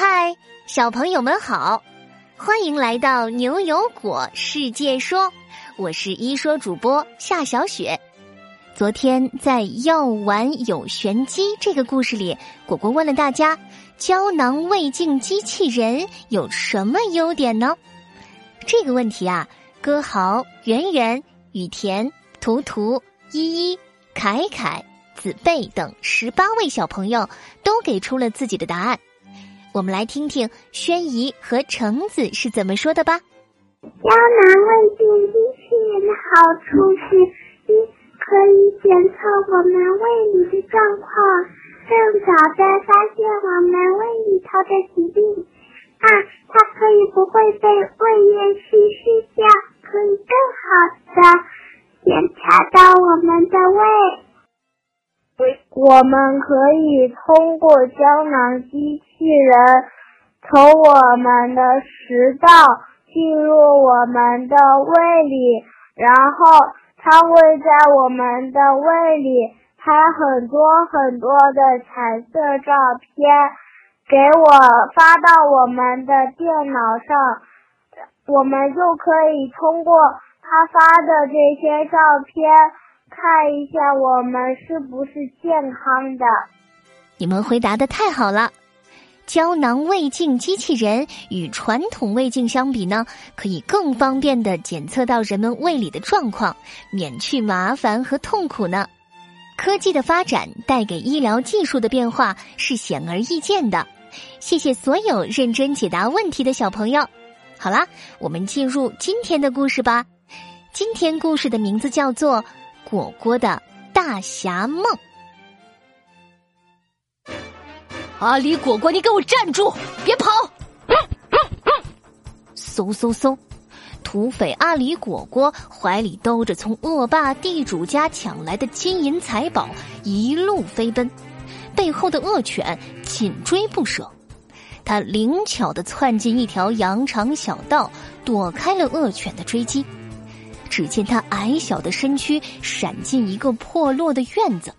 嗨，小朋友们好，欢迎来到牛油果世界说，我是一说主播夏小雪。昨天在“药丸有玄机”这个故事里，果果问了大家：胶囊胃镜机器人有什么优点呢？这个问题啊，歌豪、圆圆、雨田、图图、依依、凯凯、子贝等十八位小朋友都给出了自己的答案。我们来听听轩怡和橙子是怎么说的吧。胶囊胃镜机器人的好处是：一、可以检测我们胃里的状况，更早的发现我们胃里头的疾病；二、它可以不会被胃液稀释掉，可以更好的检查到我们的胃。我们可以通过胶囊机器人从我们的食道进入我们的胃里，然后它会在我们的胃里拍很多很多的彩色照片，给我发到我们的电脑上，我们就可以通过它发的这些照片。看一下我们是不是健康的？你们回答的太好了！胶囊胃镜机器人与传统胃镜相比呢，可以更方便的检测到人们胃里的状况，免去麻烦和痛苦呢。科技的发展带给医疗技术的变化是显而易见的。谢谢所有认真解答问题的小朋友。好啦，我们进入今天的故事吧。今天故事的名字叫做。果果的大侠梦，阿里果果，你给我站住，别跑！嗖嗖嗖，土匪阿里果果怀里兜着从恶霸地主家抢来的金银财宝，一路飞奔，背后的恶犬紧追不舍。他灵巧的窜进一条羊肠小道，躲开了恶犬的追击。只见他矮小的身躯闪进一个破落的院子，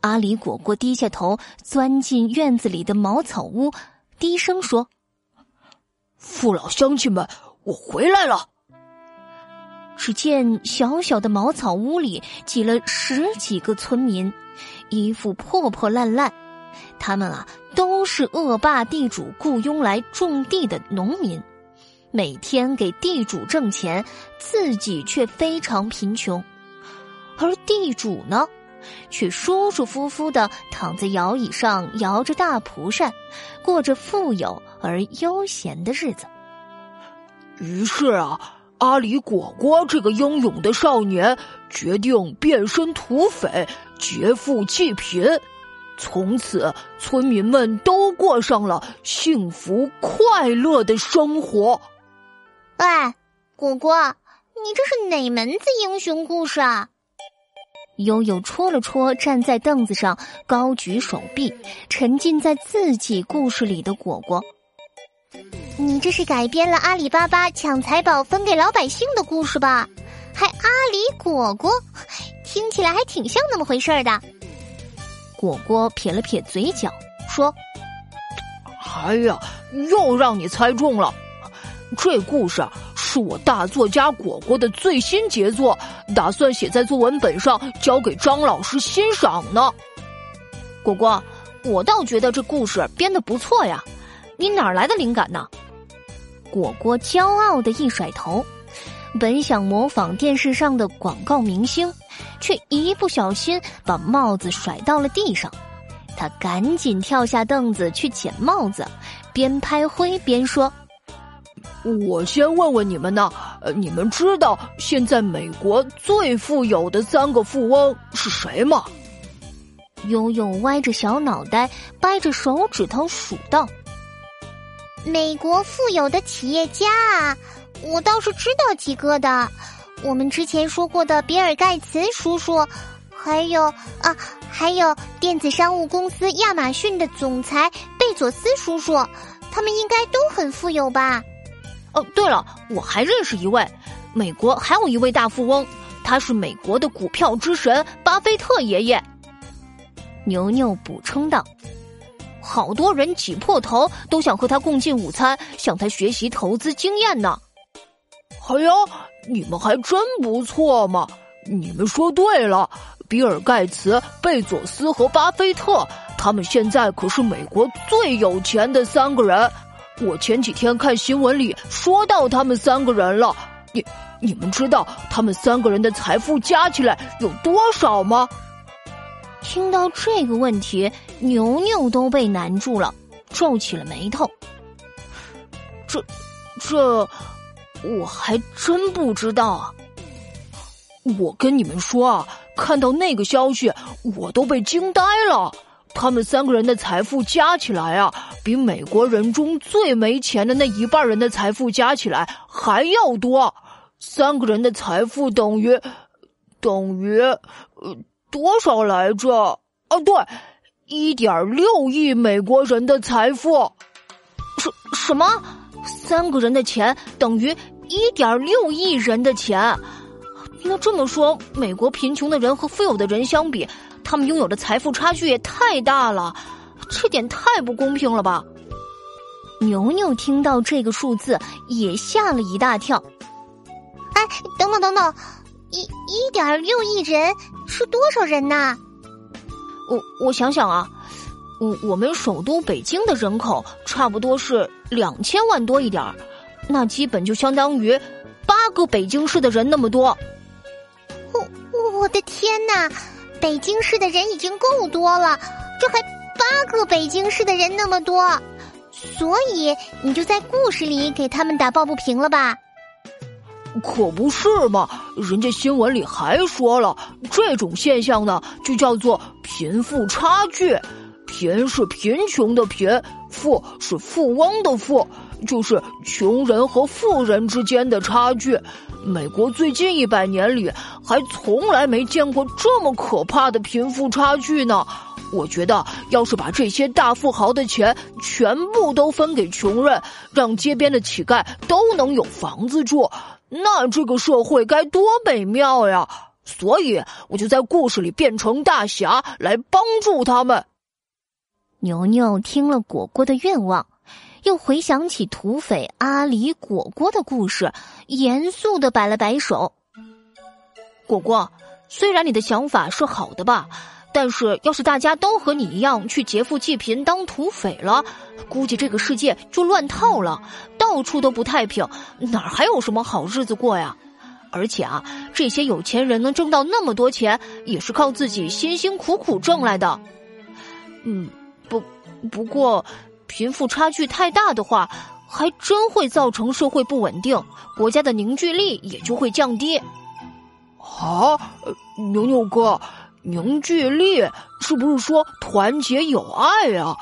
阿里果果低下头钻进院子里的茅草屋，低声说：“父老乡亲们，我回来了。”只见小小的茅草屋里挤了十几个村民，衣服破破烂烂，他们啊都是恶霸地主雇佣来种地的农民。每天给地主挣钱，自己却非常贫穷，而地主呢，却舒舒服服的躺在摇椅上，摇着大蒲扇，过着富有而悠闲的日子。于是啊，阿里果果这个英勇的少年决定变身土匪，劫富济贫，从此村民们都过上了幸福快乐的生活。哎，果果，你这是哪门子英雄故事啊？悠悠戳了戳站在凳子上高举手臂、沉浸在自己故事里的果果。你这是改编了阿里巴巴抢财宝分给老百姓的故事吧？还阿里果果，听起来还挺像那么回事儿的。果果撇了撇嘴角，说：“哎呀，又让你猜中了。”这故事是我大作家果果的最新杰作，打算写在作文本上交给张老师欣赏呢。果果，我倒觉得这故事编的不错呀，你哪来的灵感呢？果果骄傲的一甩头，本想模仿电视上的广告明星，却一不小心把帽子甩到了地上。他赶紧跳下凳子去捡帽子，边拍灰边说。我先问问你们呢，呃，你们知道现在美国最富有的三个富翁是谁吗？悠悠歪着小脑袋，掰着手指头数道：“美国富有的企业家啊，我倒是知道几个的。我们之前说过的比尔盖茨叔叔，还有啊，还有电子商务公司亚马逊的总裁贝佐斯叔叔，他们应该都很富有吧？”哦，对了，我还认识一位，美国还有一位大富翁，他是美国的股票之神巴菲特爷爷。牛牛补充道：“好多人挤破头都想和他共进午餐，向他学习投资经验呢。哎呀，你们还真不错嘛！你们说对了，比尔盖茨、贝佐斯和巴菲特，他们现在可是美国最有钱的三个人。我前几天看新闻里说到他们三个人了。你你们知道他们三个人的财富加起来有多少吗？听到这个问题，牛牛都被难住了，皱起了眉头。这，这，我还真不知道啊。我跟你们说啊，看到那个消息，我都被惊呆了。他们三个人的财富加起来啊，比美国人中最没钱的那一半人的财富加起来还要多。三个人的财富等于，等于，呃，多少来着？啊，对，一点六亿美国人的财富。什什么？三个人的钱等于一点六亿人的钱？那这么说，美国贫穷的人和富有的人相比，他们拥有的财富差距也太大了，这点太不公平了吧？牛牛听到这个数字也吓了一大跳。哎，等等等等，一一点六亿人是多少人呐？我我想想啊，我我们首都北京的人口差不多是两千万多一点儿，那基本就相当于八个北京市的人那么多。我我的天哪，北京市的人已经够多了，这还八个北京市的人那么多，所以你就在故事里给他们打抱不平了吧？可不是嘛，人家新闻里还说了，这种现象呢，就叫做贫富差距。贫是贫穷的贫，富是富翁的富，就是穷人和富人之间的差距。美国最近一百年里还从来没见过这么可怕的贫富差距呢。我觉得，要是把这些大富豪的钱全部都分给穷人，让街边的乞丐都能有房子住，那这个社会该多美妙呀！所以，我就在故事里变成大侠来帮助他们。牛牛听了果果的愿望。又回想起土匪阿里果果的故事，严肃的摆了摆手。果果，虽然你的想法是好的吧，但是要是大家都和你一样去劫富济贫当土匪了，估计这个世界就乱套了，到处都不太平，哪儿还有什么好日子过呀？而且啊，这些有钱人能挣到那么多钱，也是靠自己辛辛苦苦挣来的。嗯，不，不过。贫富差距太大的话，还真会造成社会不稳定，国家的凝聚力也就会降低。啊，牛牛哥，凝聚力是不是说团结友爱呀？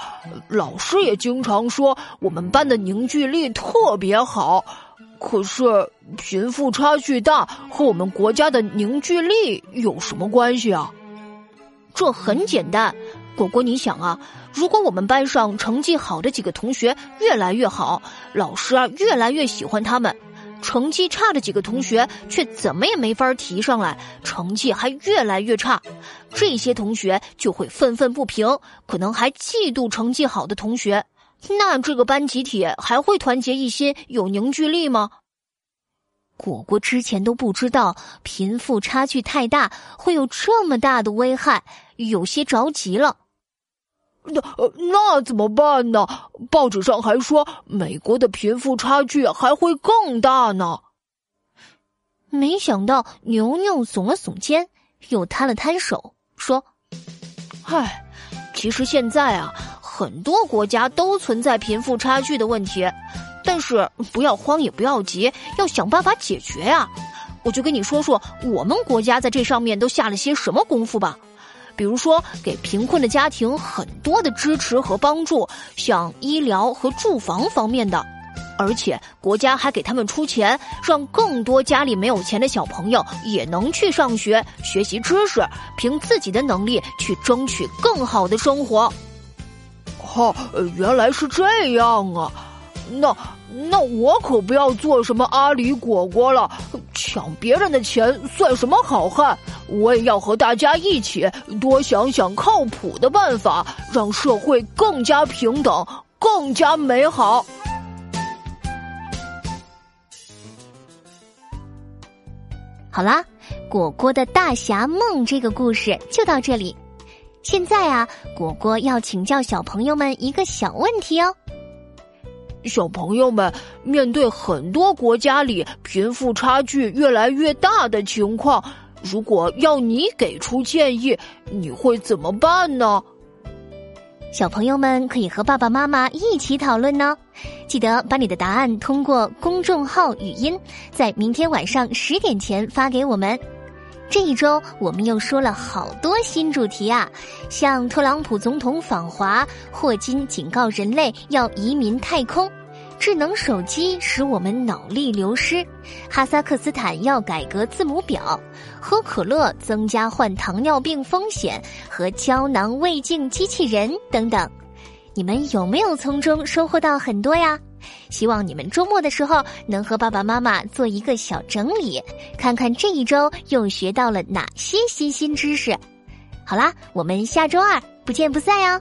老师也经常说我们班的凝聚力特别好，可是贫富差距大和我们国家的凝聚力有什么关系啊？这很简单。果果，你想啊，如果我们班上成绩好的几个同学越来越好，老师啊越来越喜欢他们；成绩差的几个同学却怎么也没法提上来，成绩还越来越差，这些同学就会愤愤不平，可能还嫉妒成绩好的同学。那这个班集体还会团结一心、有凝聚力吗？果果之前都不知道贫富差距太大会有这么大的危害，有些着急了。那那怎么办呢？报纸上还说美国的贫富差距还会更大呢。没想到牛牛耸了耸肩，又摊了摊手，说：“唉，其实现在啊，很多国家都存在贫富差距的问题，但是不要慌也不要急，要想办法解决呀。我就跟你说说我们国家在这上面都下了些什么功夫吧。”比如说，给贫困的家庭很多的支持和帮助，像医疗和住房方面的，而且国家还给他们出钱，让更多家里没有钱的小朋友也能去上学学习知识，凭自己的能力去争取更好的生活。哈，原来是这样啊！那那我可不要做什么阿里果果了，抢别人的钱算什么好汉？我也要和大家一起多想想靠谱的办法，让社会更加平等，更加美好。好啦，果果的大侠梦这个故事就到这里。现在啊，果果要请教小朋友们一个小问题哦。小朋友们，面对很多国家里贫富差距越来越大的情况，如果要你给出建议，你会怎么办呢？小朋友们可以和爸爸妈妈一起讨论呢。记得把你的答案通过公众号语音，在明天晚上十点前发给我们。这一周我们又说了好多新主题啊，像特朗普总统访华，霍金警告人类要移民太空，智能手机使我们脑力流失，哈萨克斯坦要改革字母表，喝可乐增加患糖尿病风险，和胶囊胃镜机器人等等，你们有没有从中收获到很多呀？希望你们周末的时候能和爸爸妈妈做一个小整理，看看这一周又学到了哪些新新知识。好啦，我们下周二不见不散哟。